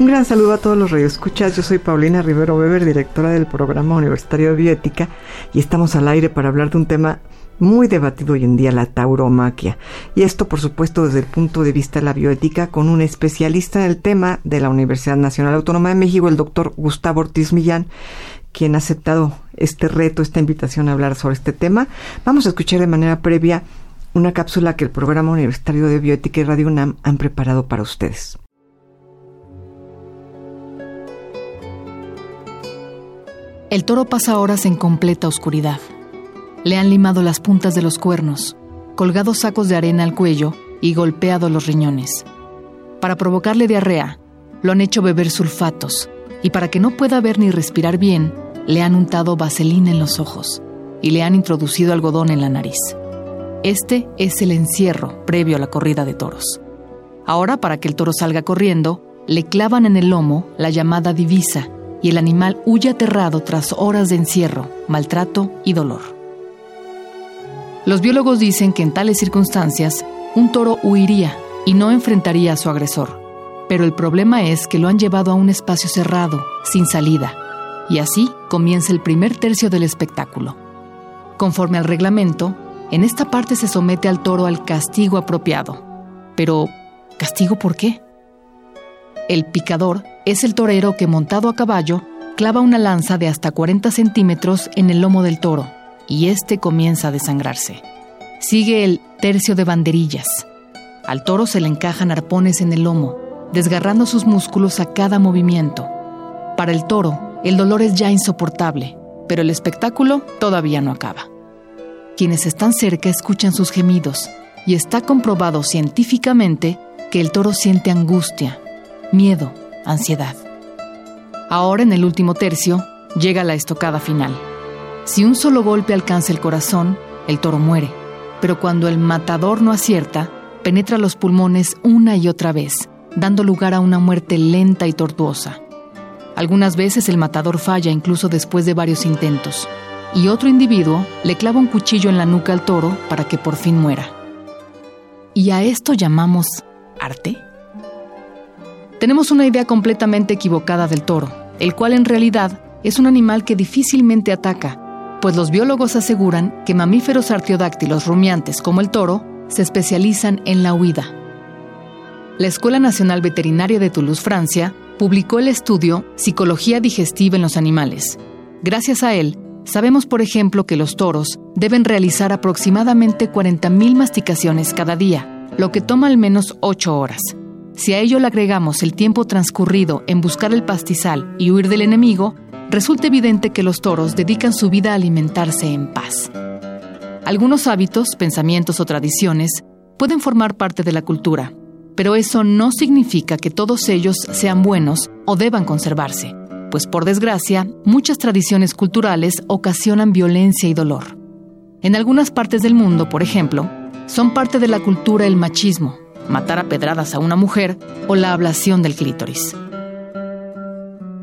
Un gran saludo a todos los radioescuchas. Yo soy Paulina Rivero Weber, directora del programa universitario de bioética, y estamos al aire para hablar de un tema muy debatido hoy en día, la tauromaquia. Y esto, por supuesto, desde el punto de vista de la bioética, con un especialista en el tema de la Universidad Nacional Autónoma de México, el doctor Gustavo Ortiz Millán, quien ha aceptado este reto, esta invitación a hablar sobre este tema. Vamos a escuchar de manera previa una cápsula que el programa universitario de bioética y Radio UNAM han preparado para ustedes. El toro pasa horas en completa oscuridad. Le han limado las puntas de los cuernos, colgado sacos de arena al cuello y golpeado los riñones. Para provocarle diarrea, lo han hecho beber sulfatos y para que no pueda ver ni respirar bien, le han untado vaselina en los ojos y le han introducido algodón en la nariz. Este es el encierro previo a la corrida de toros. Ahora, para que el toro salga corriendo, le clavan en el lomo la llamada divisa y el animal huye aterrado tras horas de encierro, maltrato y dolor. Los biólogos dicen que en tales circunstancias un toro huiría y no enfrentaría a su agresor, pero el problema es que lo han llevado a un espacio cerrado, sin salida, y así comienza el primer tercio del espectáculo. Conforme al reglamento, en esta parte se somete al toro al castigo apropiado. Pero, ¿castigo por qué? El picador es el torero que montado a caballo clava una lanza de hasta 40 centímetros en el lomo del toro y éste comienza a desangrarse. Sigue el tercio de banderillas. Al toro se le encajan arpones en el lomo, desgarrando sus músculos a cada movimiento. Para el toro, el dolor es ya insoportable, pero el espectáculo todavía no acaba. Quienes están cerca escuchan sus gemidos y está comprobado científicamente que el toro siente angustia, miedo, ansiedad. Ahora en el último tercio llega la estocada final. Si un solo golpe alcanza el corazón, el toro muere, pero cuando el matador no acierta, penetra los pulmones una y otra vez, dando lugar a una muerte lenta y tortuosa. Algunas veces el matador falla incluso después de varios intentos, y otro individuo le clava un cuchillo en la nuca al toro para que por fin muera. ¿Y a esto llamamos arte? Tenemos una idea completamente equivocada del toro, el cual en realidad es un animal que difícilmente ataca, pues los biólogos aseguran que mamíferos artiodáctilos rumiantes como el toro se especializan en la huida. La Escuela Nacional Veterinaria de Toulouse, Francia, publicó el estudio Psicología digestiva en los animales. Gracias a él, sabemos, por ejemplo, que los toros deben realizar aproximadamente 40.000 masticaciones cada día, lo que toma al menos 8 horas. Si a ello le agregamos el tiempo transcurrido en buscar el pastizal y huir del enemigo, resulta evidente que los toros dedican su vida a alimentarse en paz. Algunos hábitos, pensamientos o tradiciones pueden formar parte de la cultura, pero eso no significa que todos ellos sean buenos o deban conservarse, pues por desgracia, muchas tradiciones culturales ocasionan violencia y dolor. En algunas partes del mundo, por ejemplo, son parte de la cultura el machismo, matar a pedradas a una mujer o la ablación del clítoris.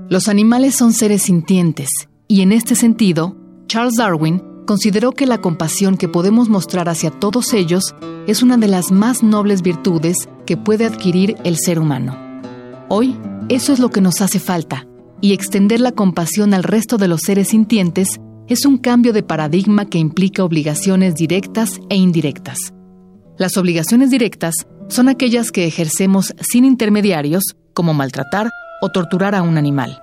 Los animales son seres sintientes y en este sentido, Charles Darwin consideró que la compasión que podemos mostrar hacia todos ellos es una de las más nobles virtudes que puede adquirir el ser humano. Hoy, eso es lo que nos hace falta, y extender la compasión al resto de los seres sintientes es un cambio de paradigma que implica obligaciones directas e indirectas. Las obligaciones directas son aquellas que ejercemos sin intermediarios, como maltratar o torturar a un animal.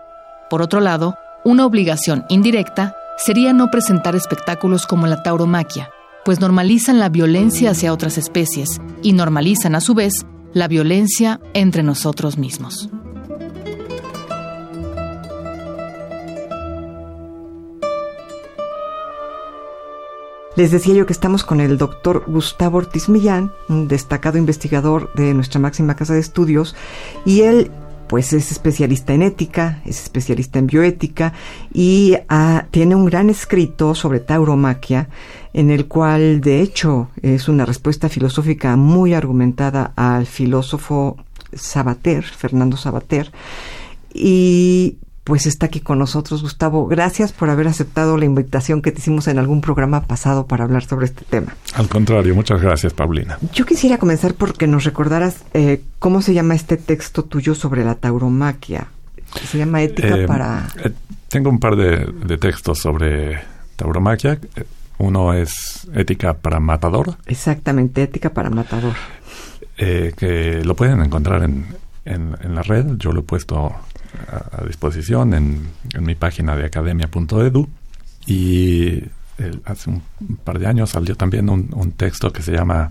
Por otro lado, una obligación indirecta sería no presentar espectáculos como la tauromaquia, pues normalizan la violencia hacia otras especies y normalizan a su vez la violencia entre nosotros mismos. Les decía yo que estamos con el doctor Gustavo Ortiz Millán, un destacado investigador de nuestra máxima casa de estudios, y él pues es especialista en ética, es especialista en bioética y ah, tiene un gran escrito sobre tauromaquia en el cual de hecho es una respuesta filosófica muy argumentada al filósofo Sabater, Fernando Sabater, y pues está aquí con nosotros, Gustavo. Gracias por haber aceptado la invitación que te hicimos en algún programa pasado para hablar sobre este tema. Al contrario, muchas gracias, Paulina. Yo quisiera comenzar porque nos recordaras eh, cómo se llama este texto tuyo sobre la tauromaquia. Se llama Ética Eh, para... eh, tengo un par de, de textos sobre tauromaquia. Uno es Ética para Matador, Exactamente, Ética para Matador. eh, que lo pueden encontrar en, en, en la red. Yo lo he puesto a, disposición en, en mi página de academia.edu. Y eh, hace un par de años salió también un texto que se llama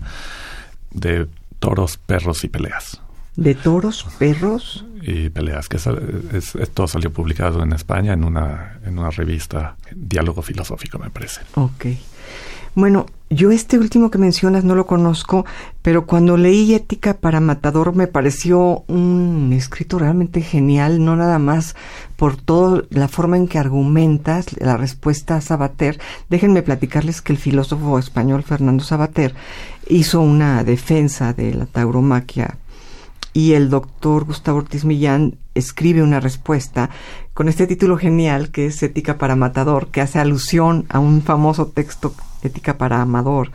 De toros, perros y peleas. De toros, perros. Y peleas, que es- es- esto salió publicado en España en una, en una revista, Diálogo Filosófico, me parece. Ok. Bueno, yo este último que mencionas no lo conozco, pero cuando leí Ética para Matador me pareció un escrito realmente genial, no nada más por toda la forma en que argumentas la respuesta a Sabater. Déjenme platicarles que el filósofo español Fernando Sabater hizo una defensa de la tauromaquia y el doctor Gustavo Ortiz Millán escribe una respuesta con este título genial que es Ética para Matador, que hace alusión a un famoso texto Ética para Amador,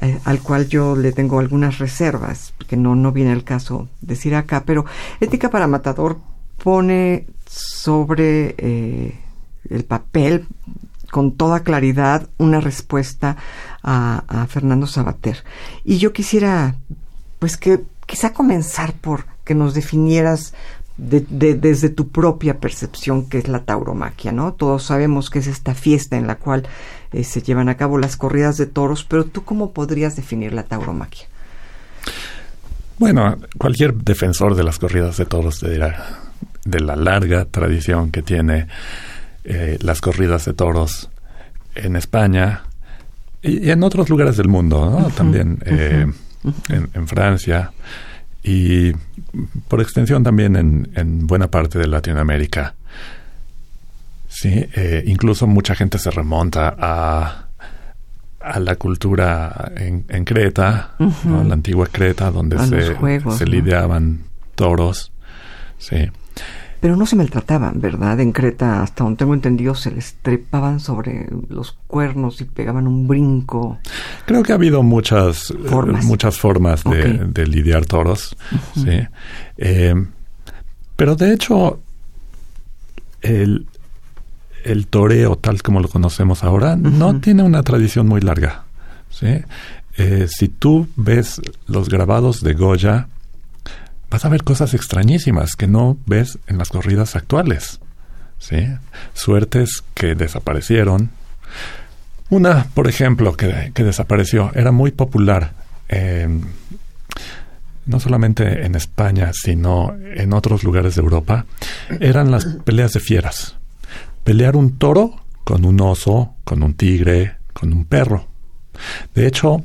eh, al cual yo le tengo algunas reservas, que no, no viene el caso decir acá, pero Ética para Matador pone sobre eh, el papel con toda claridad una respuesta a, a Fernando Sabater. Y yo quisiera, pues que quizá comenzar por que nos definieras de- de- desde tu propia percepción qué es la tauromaquia, ¿no? Todos sabemos que es esta fiesta en la cual eh, se llevan a cabo las corridas de toros, pero tú cómo podrías definir la tauromaquia? Bueno, cualquier defensor de las corridas de toros te dirá de la larga tradición que tiene eh, las corridas de toros en España y, y en otros lugares del mundo, ¿no? También eh, en, en Francia y por extensión también en, en buena parte de Latinoamérica. Sí, eh, incluso mucha gente se remonta a, a la cultura en, en Creta, ¿no? la antigua Creta, donde A se, juegos, se ¿no? lidiaban toros. Sí. Pero no se maltrataban, ¿verdad? En Creta, hasta donde tengo entendido, se les trepaban sobre los cuernos y pegaban un brinco. Creo que ha habido muchas eh, Formas. muchas formas de, lidiar toros. sí. Eh, pero de hecho, el, el toreo, tal como lo conocemos ahora, no tiene una tradición muy larga. ¿sí? Eh, si tú ves los grabados de Goya, vas a ver cosas extrañísimas que no ves en las corridas actuales. ¿sí? Suertes que desaparecieron. Una, por ejemplo, que, que desapareció, era muy popular, eh, no solamente en España, sino en otros lugares de Europa, eran las peleas de fieras. Pelear un toro con un oso, con un tigre, con un perro. De hecho,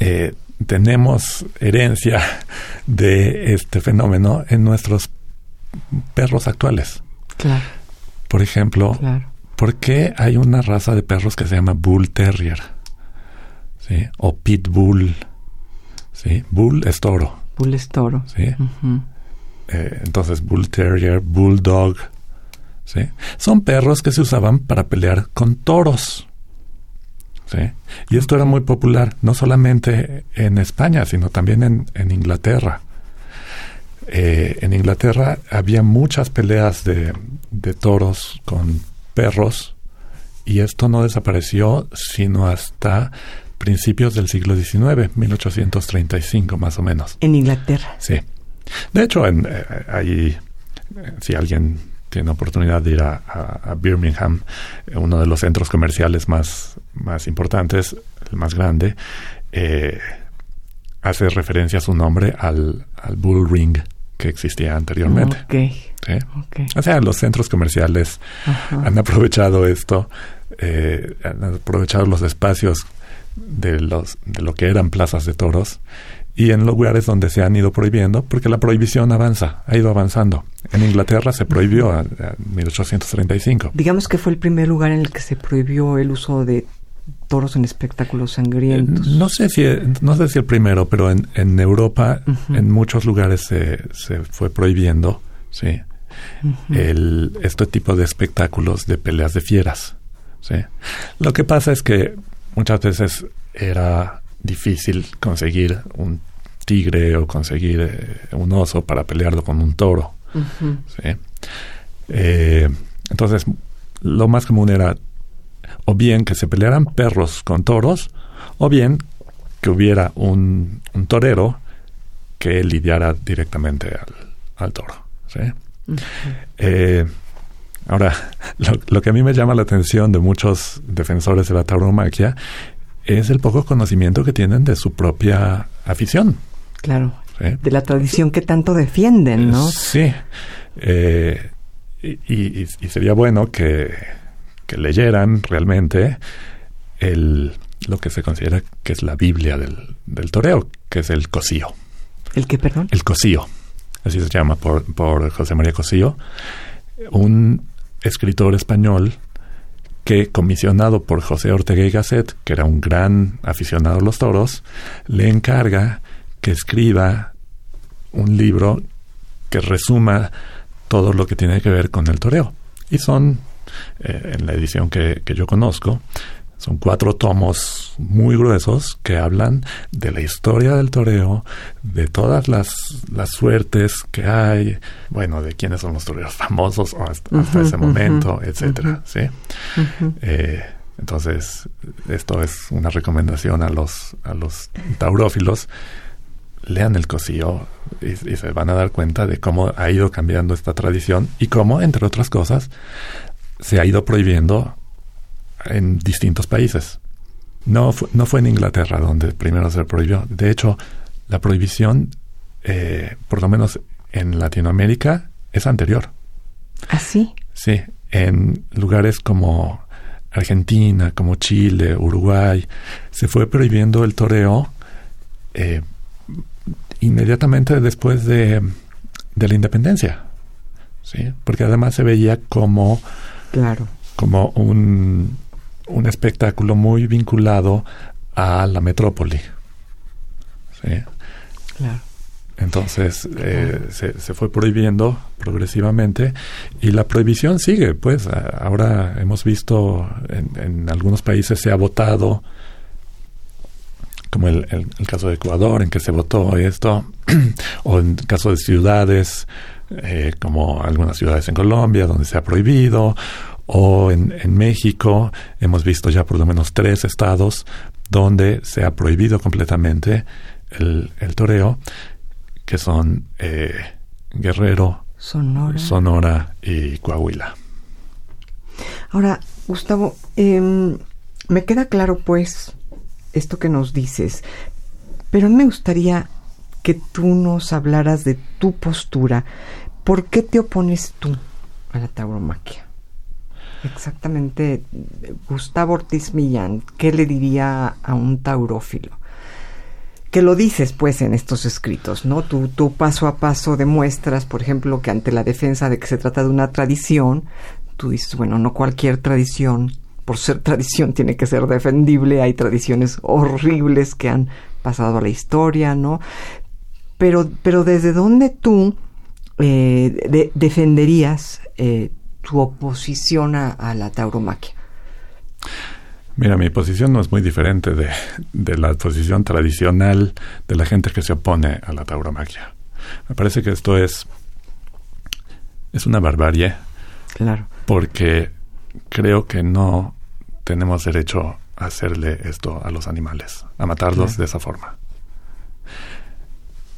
eh, tenemos herencia de este fenómeno en nuestros perros actuales. Claro, Por ejemplo, claro. ¿por qué hay una raza de perros que se llama Bull Terrier? ¿Sí? O Pitbull. ¿Sí? Bull es toro. Bull es toro. ¿Sí? Eh, entonces, Bull Terrier, Bulldog. ¿Sí? Son perros que se usaban para pelear con toros. ¿Sí? Y esto era muy popular, no solamente en España, sino también en, en Inglaterra. Eh, en Inglaterra había muchas peleas de, de toros con perros y esto no desapareció sino hasta principios del siglo XIX, 1835 más o menos. En Inglaterra. Sí. De hecho, en, eh, ahí, eh, si alguien tiene oportunidad de ir a, a- a Birmingham, uno de los centros comerciales más, más importantes, el más grande, eh, hace referencia a su nombre al, al Bull Ring, que existía anteriormente. O sea, los centros comerciales han aprovechado esto, eh, han aprovechado los espacios de, los, de lo que eran plazas de toros y en lugares donde se han ido prohibiendo, porque la prohibición avanza, ha ido avanzando. En Inglaterra se prohibió en 1835. Digamos que fue el primer lugar en el que se prohibió el uso de toros en espectáculos sangrientos. No sé si, no sé si el primero, pero en, en Europa, en muchos lugares se, se fue prohibiendo, sí, el, este tipo de espectáculos de peleas de fieras, sí. Lo que pasa es que muchas veces era difícil conseguir un tigre o conseguir eh, un oso para pelearlo con un toro. ¿sí? Eh, entonces, lo más común era o bien que se pelearan perros con toros, o bien que hubiera un, un torero que lidiara directamente al, toro. ¿sí? Eh, ahora, lo, lo, que a mí me llama la atención de muchos defensores de la tauromaquia es el poco conocimiento que tienen de su propia afición. Claro. De la tradición que tanto defienden, ¿no? Sí. Eh, y, sería bueno que, leyeran realmente el, lo que se considera que es la Biblia del, del toreo, que es el cosío. ¿El qué, perdón? El cosío. Así se llama por, por José María Cosío, un escritor español que, comisionado por José Ortega y Gasset, que era un gran aficionado a los toros, le encarga que escriba un libro que resuma todo lo que tiene que ver con el toreo. Y son, eh, en la edición que, que yo conozco, son cuatro tomos muy gruesos que hablan de la historia del toreo, de todas las, las suertes que hay, bueno, de quiénes son los toreros famosos hasta, ese momento, etcétera, ¿sí? Eh, entonces, esto es una recomendación a los, a los taurófilos. Lean el y, y se van a dar cuenta de cómo ha ido cambiando esta tradición y cómo, entre otras cosas, se ha ido prohibiendo en distintos países. No, no fue en Inglaterra donde primero se prohibió. De hecho, la prohibición, eh, por lo menos en Latinoamérica, es anterior. ¿Ah, sí? Sí, en lugares como Argentina, como Chile, Uruguay, se fue prohibiendo el toreo eh, inmediatamente después de, de, la independencia. ¿sí? Porque además se veía como, claro. como un, un espectáculo muy vinculado a la metrópoli. ¿sí? Claro. Entonces eh, se, se, fue prohibiendo progresivamente y la prohibición sigue. Pues ahora hemos visto en, en algunos países se ha votado, como el, el, el, caso de Ecuador, en que se votó esto, o en caso de ciudades, eh, como algunas ciudades en Colombia, donde se ha prohibido, o en, en, México hemos visto ya por lo menos tres estados donde se ha prohibido completamente el, el toreo, que son eh, Guerrero, Sonora. Sonora. y Coahuila. Ahora, Gustavo, eh, me queda claro pues esto que nos dices, pero me gustaría que tú nos hablaras de tu postura. ¿Por qué te opones tú a la tauromaquia? Exactamente, Gustavo Ortiz Millán, ¿qué le diría a un taurófilo? Que lo dices, pues, en estos escritos, ¿no? Tú, tú paso a paso demuestras, por ejemplo, que ante la defensa de que se trata de una tradición, tú dices, bueno, no cualquier tradición, por ser tradición, tiene que ser defendible, hay tradiciones horribles que han pasado a la historia, ¿no? Pero, pero desde dónde tú eh, de, defenderías eh, tu oposición a, a, la tauromaquia? Mira, mi posición no es muy diferente de, de, la posición tradicional de la gente que se opone a la tauromaquia. Me parece que esto es, es una barbarie. Claro. Porque creo que no tenemos derecho a hacerle esto a los animales, a matarlos claro. de esa forma.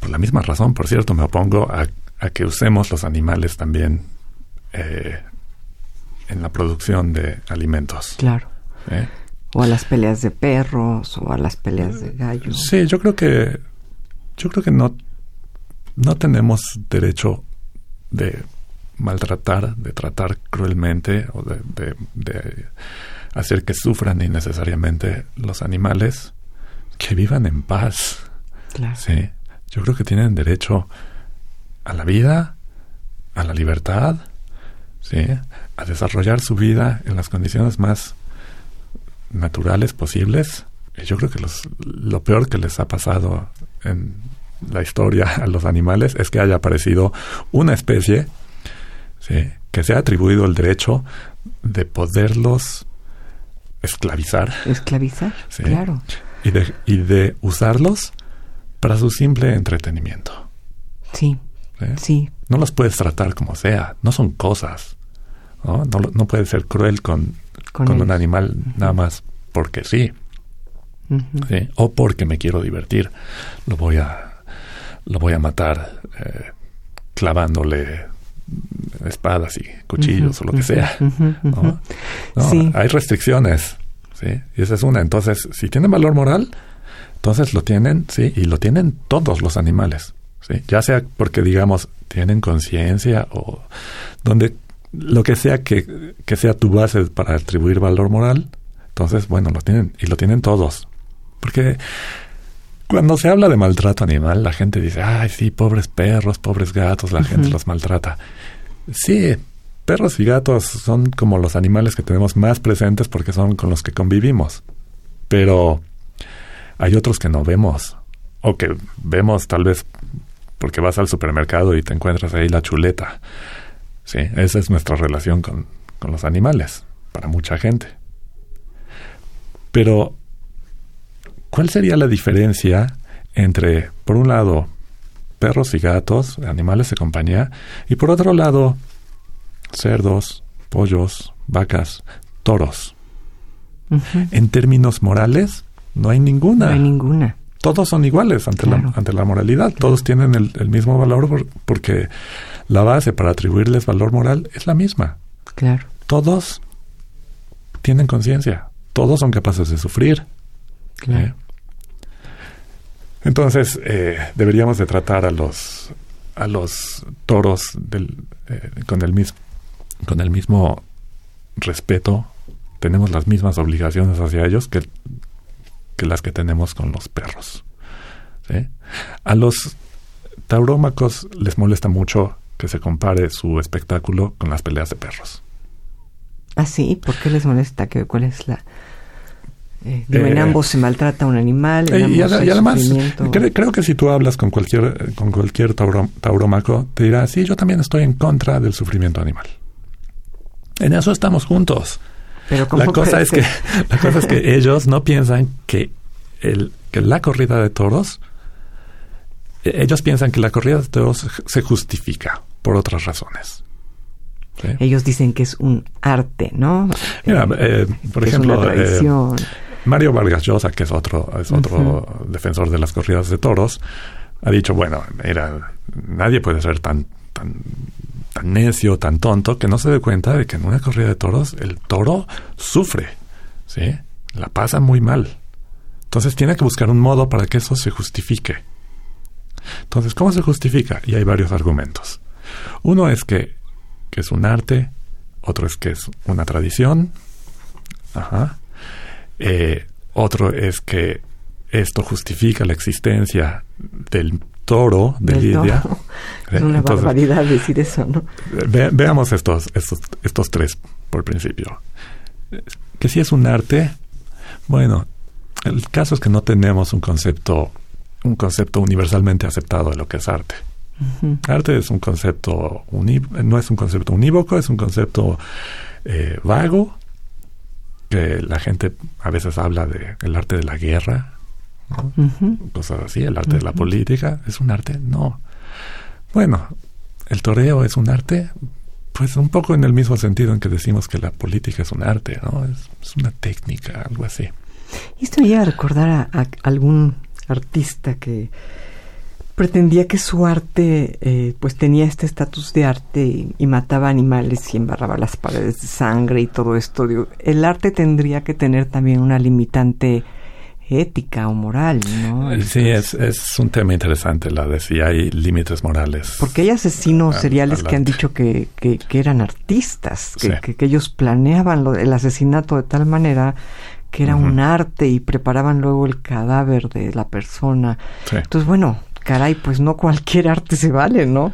Por la misma razón, por cierto, me opongo a, a que usemos los animales también eh, en la producción de alimentos. Claro. ¿Eh? O a las peleas de perros o a las peleas de gallos. Sí, yo creo que yo creo que no no tenemos derecho de maltratar, de tratar cruelmente o de, de hacer que sufran innecesariamente los animales, que vivan en paz. Sí, yo creo que tienen derecho a la vida, a la libertad, sí, a desarrollar su vida en las condiciones más naturales posibles. Y yo creo que los, lo peor que les ha pasado en la historia a los animales es que haya aparecido una especie ¿sí? que se ha atribuido el derecho de poderlos esclavizar. Esclavizar, claro. Y de, y de usarlos para su simple entretenimiento. Sí, sí. No los puedes tratar como sea, no son cosas. No, no, no puedes ser cruel con, con, un animal nada más porque sí. O porque me quiero divertir. Lo voy a, lo voy a matar eh, clavándole espadas y cuchillos o lo que sea. ¿no? Hay restricciones, ¿sí? Y esa es una. Entonces, si tienen valor moral, entonces lo tienen, ¿sí? Y lo tienen todos los animales, ¿sí? Ya sea porque, digamos, tienen conciencia o donde lo que sea que, que sea tu base para atribuir valor moral, entonces, bueno, lo tienen y lo tienen todos. Porque cuando se habla de maltrato animal, la gente dice, ay, sí, pobres perros, pobres gatos, la gente los maltrata. Sí, perros y gatos son como los animales que tenemos más presentes porque son con los que convivimos. Pero hay otros que no vemos. O que vemos tal vez porque vas al supermercado y te encuentras ahí la chuleta. Sí, esa es nuestra relación con, con los animales, para mucha gente. Pero ¿Cuál sería la diferencia entre, por un lado, perros y gatos, animales de compañía, y por otro lado, cerdos, pollos, vacas, toros? En términos morales, no hay ninguna. No hay ninguna. Todos son iguales ante, la, ante la moralidad. Todos tienen el, mismo valor porque la base para atribuirles valor moral es la misma. Claro. Todos tienen conciencia. Todos son capaces de sufrir. Claro. ¿Eh? Entonces, eh, deberíamos de tratar a los, a los toros del, eh, con, el mismo, con el mismo respeto. Tenemos las mismas obligaciones hacia ellos que, que las que tenemos con los perros. A los taurómacos les molesta mucho que se compare su espectáculo con las peleas de perros. ¿Ah, sí? ¿Por qué les molesta? ¿Cuál es la...? Eh, en eh, ambos se maltrata un animal. Eh, y, además, creo que si tú hablas con cualquier, con cualquier tauromaco, te dirá, sí, yo también estoy en contra del sufrimiento animal. En eso estamos juntos. Pero la cosa es que la cosa es que ellos no piensan que el que la corrida de toros ellos piensan que la corrida de toros se justifica por otras razones. Ellos dicen que es un arte, ¿no? Mira, por ejemplo, Mario Vargas Llosa, que es otro, es otro defensor de las corridas de toros, ha dicho, bueno, mira, nadie puede ser tan, tan, tan necio, tan tonto, que no se dé cuenta de que en una corrida de toros el toro sufre, ¿sí? La pasa muy mal. Entonces tiene que buscar un modo para que eso se justifique. Entonces, ¿cómo se justifica? Y hay varios argumentos. Uno es que, que es un arte, otro es que es una tradición, ajá, eh, otro es que esto justifica la existencia del toro de Lidia. Es una barbaridad decir eso, ¿no? veamos estos, estos, estos tres por principio. Que si es un arte, bueno, el caso es que no tenemos un concepto, un concepto universalmente aceptado de lo que es arte. Arte es un concepto no es un concepto unívoco, es un concepto eh, vago que la gente a veces habla de el arte de la guerra, cosas así, el arte de la política, ¿es un arte? No. Bueno, el toreo es un arte, pues un poco en el mismo sentido en que decimos que la política es un arte, ¿no? Es, una técnica, algo así. Y esto me lleva a recordar a algún artista que pretendía que su arte eh, pues tenía este estatus de arte y, mataba animales y embarraba las paredes de sangre y todo esto. el arte tendría que tener también una limitante ética o moral, ¿no? Sí, es, es un tema interesante la de si hay límites morales. Porque hay asesinos seriales que han dicho que, que, eran artistas, que, que, ellos planeaban lo, el asesinato de tal manera que era un arte y preparaban luego el cadáver de la persona. Entonces, bueno, caray, pues no cualquier arte se vale, ¿no?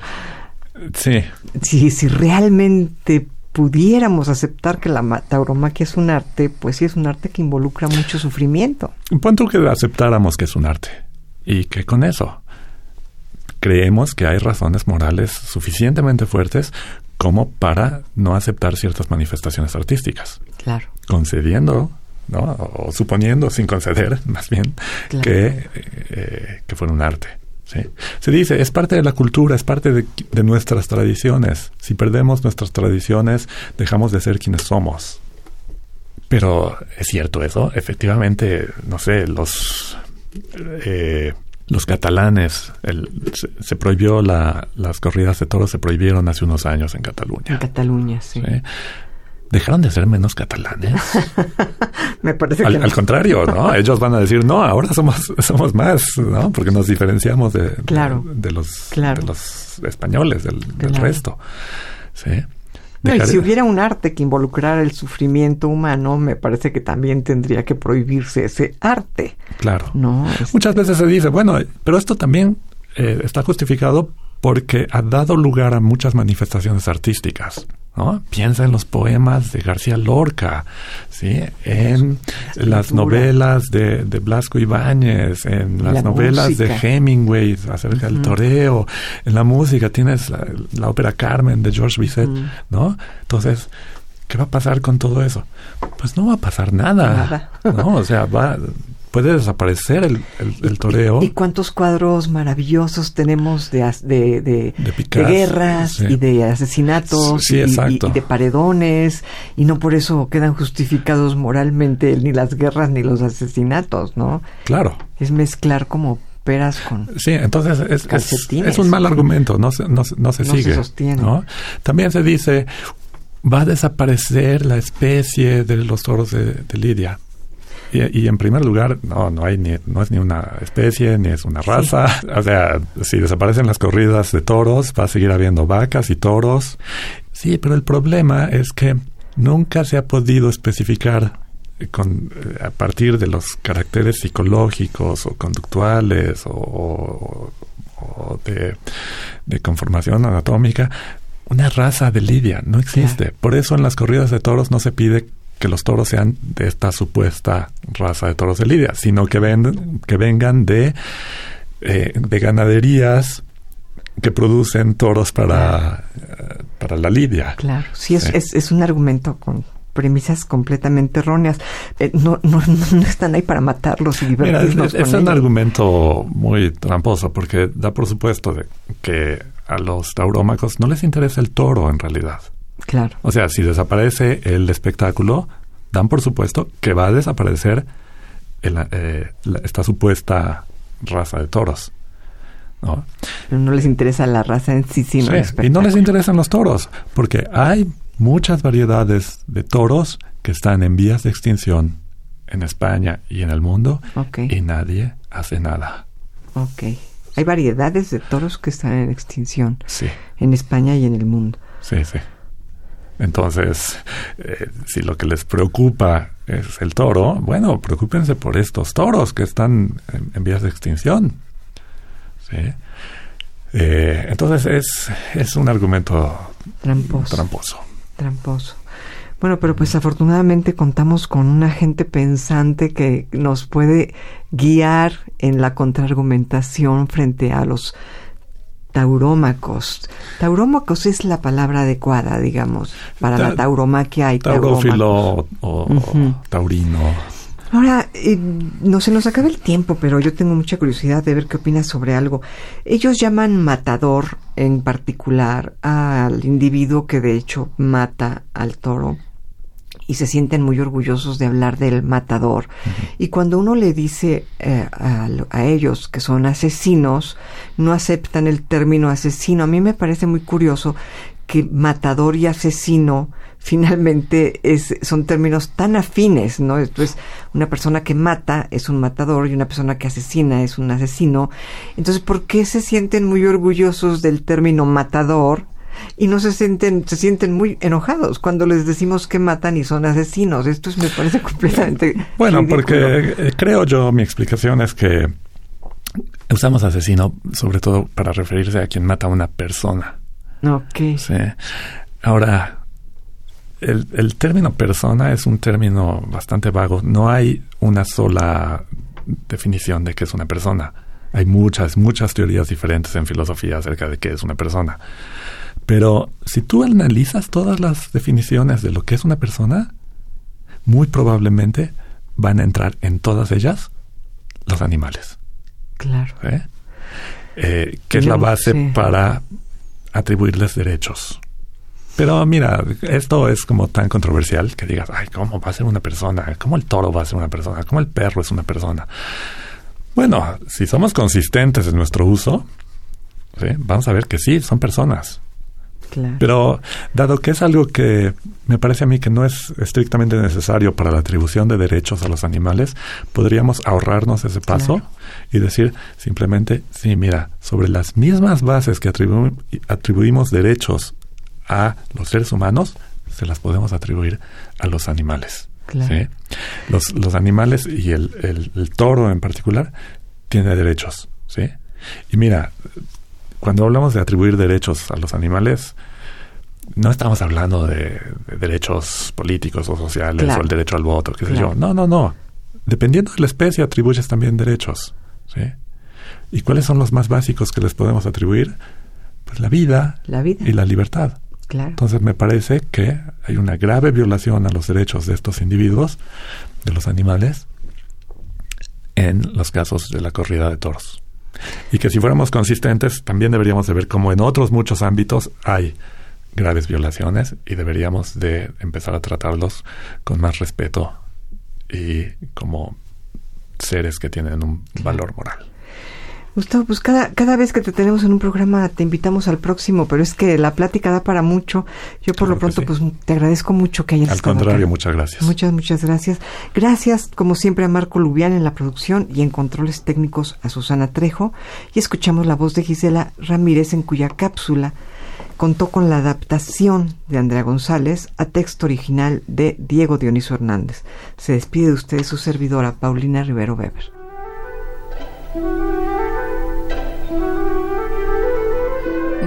Sí. Si, si realmente pudiéramos aceptar que la tauromaquia es un arte, pues sí es un arte que involucra mucho sufrimiento. Punto que aceptáramos que es un arte y que con eso creemos que hay razones morales suficientemente fuertes como para no aceptar ciertas manifestaciones artísticas. Claro. Concediendo, ¿no? O suponiendo, sin conceder, más bien, que, eh, que fuera un arte. Se dice, es parte de la cultura, es parte de, nuestras tradiciones. Si perdemos nuestras tradiciones, dejamos de ser quienes somos. Pero es cierto eso, efectivamente, no sé, los eh, los catalanes, se, prohibió la, las corridas de toros, se prohibieron hace unos años en Cataluña. En Cataluña, sí. ¿Sí? Dejaron de ser menos catalanes. Me parece al, que al contrario, ¿no? Ellos van a decir, no, ahora somos, somos más, ¿no? Porque nos diferenciamos de, de, los, de los españoles, del, resto. Sí. y si hubiera un arte que involucrara el sufrimiento humano, me parece que también tendría que prohibirse ese arte. Claro. ¿no? Muchas veces se dice, bueno, pero esto también eh, está justificado porque ha dado lugar a muchas manifestaciones artísticas. ¿No? Piensa en los poemas de García Lorca, ¿sí? en las novelas de, de, Blasco Ibáñez, en las novelas de Hemingway acerca del toreo, en la música tienes la, ópera Carmen de George Bizet, ¿no? Entonces, ¿qué va a pasar con todo eso? Pues no va a pasar nada, nada. ¿no? O sea, va, puede desaparecer el, el, toreo. ¿Y, cuántos cuadros maravillosos tenemos de, de, de, guerras y de asesinatos y, de paredones? Y no por eso quedan justificados moralmente ni las guerras ni los asesinatos, ¿no? Claro. Es mezclar como peras con sí entonces es, es, un mal argumento no se, no, no se sigue sostiene. también se dice va a desaparecer la especie de los toros de, de Lidia y, en primer lugar, no, no hay ni, no es ni una especie, ni es una raza. O sea, si desaparecen las corridas de toros, va a seguir habiendo vacas y toros. Sí, pero el problema es que nunca se ha podido especificar con, eh, a partir de los caracteres psicológicos o conductuales o, de, de, conformación anatómica, una raza de lidia. No existe. Por eso en las corridas de toros no se pide que los toros sean de esta supuesta raza de toros de Lidia, sino que, ven, que vengan de, eh, de ganaderías que producen toros para, eh, para la lidia. Claro, sí, es, Es, es, un argumento con premisas completamente erróneas. Eh, no, no, no, están ahí para matarlos y divertirnos. es, un argumento muy tramposo porque da por supuesto de que a los taurómacos no les interesa el toro en realidad. Claro. O sea, si desaparece el espectáculo, dan por supuesto que va a desaparecer eh, esta supuesta raza de toros. ¿no? Pero no les interesa la raza en sí, sino sí, Y no les interesan los toros, porque hay muchas variedades de toros que están en vías de extinción en España y en el mundo y nadie hace nada. Ok. Hay variedades de toros que están en extinción sí. en España y en el mundo. Sí, sí. Entonces, eh, si lo que les preocupa es el toro, bueno, preocúpense por estos toros que están en, vías de extinción. ¿Sí? Eh, entonces es, es un argumento tramposo. tramposo. Tramposo. Bueno, pero pues afortunadamente contamos con una gente pensante que nos puede guiar en la contraargumentación frente a los taurómacos. Taurómacos es la palabra adecuada, digamos, para la tauromaquia y Taurófilo o, taurino. Ahora, eh, no se nos acaba el tiempo, pero yo tengo mucha curiosidad de ver qué opinas sobre algo. Ellos llaman matador en particular al individuo que de hecho mata al toro y se sienten muy orgullosos de hablar del matador. Y cuando uno le dice eh, a, ellos que son asesinos, no aceptan el término asesino. A mí me parece muy curioso que matador y asesino finalmente es, son términos tan afines, ¿no? Entonces, una persona que mata es un matador y una persona que asesina es un asesino. Entonces, ¿por qué se sienten muy orgullosos del término matador? Y no se sienten se sienten muy enojados cuando les decimos que matan y son asesinos. Esto me parece completamente bueno porque eh, creo yo mi explicación es que usamos asesino sobre todo para referirse a quien mata a una persona. Ok. Sí. Ahora el, el término persona es un término bastante vago. No hay una sola definición de qué es una persona. Hay muchas, muchas teorías diferentes en filosofía acerca de qué es una persona. Pero si tú analizas todas las definiciones de lo que es una persona, muy probablemente van a entrar en todas ellas los animales. Claro. ¿Eh? Eh, que es la base para atribuirles derechos. Pero mira, esto es como tan controversial que digas, ay, ¿cómo va a ser una persona? ¿Cómo el toro va a ser una persona? ¿Cómo el perro es una persona? Bueno, si somos consistentes en nuestro uso, vamos a ver que sí, son personas. Pero dado que es algo que me parece a mí que no es estrictamente necesario para la atribución de derechos a los animales, podríamos ahorrarnos ese paso y decir simplemente, sí, mira, sobre las mismas bases que atribuimos derechos a los seres humanos, se las podemos atribuir a los animales. Los, los animales y el, el, el toro en particular tiene derechos. ¿sí? Y mira, cuando hablamos de atribuir derechos a los animales, no estamos hablando de, derechos políticos o sociales o el derecho al voto, qué sé yo. No, no, no. Dependiendo de la especie atribuyes también derechos. ¿sí? ¿Y cuáles son los más básicos que les podemos atribuir? Pues la vida, la vida. y la libertad. Claro. Entonces me parece que hay una grave violación a los derechos de estos individuos, de los animales, en los casos de la corrida de toros. Y que si fuéramos consistentes, también deberíamos de ver cómo en otros muchos ámbitos hay graves violaciones y deberíamos de empezar a tratarlos con más respeto y como seres que tienen un valor moral. Gustavo, pues cada, cada vez que te tenemos en un programa te invitamos al próximo, pero es que la plática da para mucho. Yo por lo pronto pues te agradezco mucho que hayas Al contrario, muchas gracias. Muchas, muchas gracias. Gracias como siempre a Marco Lubián en la producción y en controles técnicos a Susana Trejo y escuchamos la voz de Gisela Ramírez en cuya cápsula contó con la adaptación de Andrea González a texto original de Diego Dioniso Hernández. Se despide de usted su servidora Paulina Rivero Weber.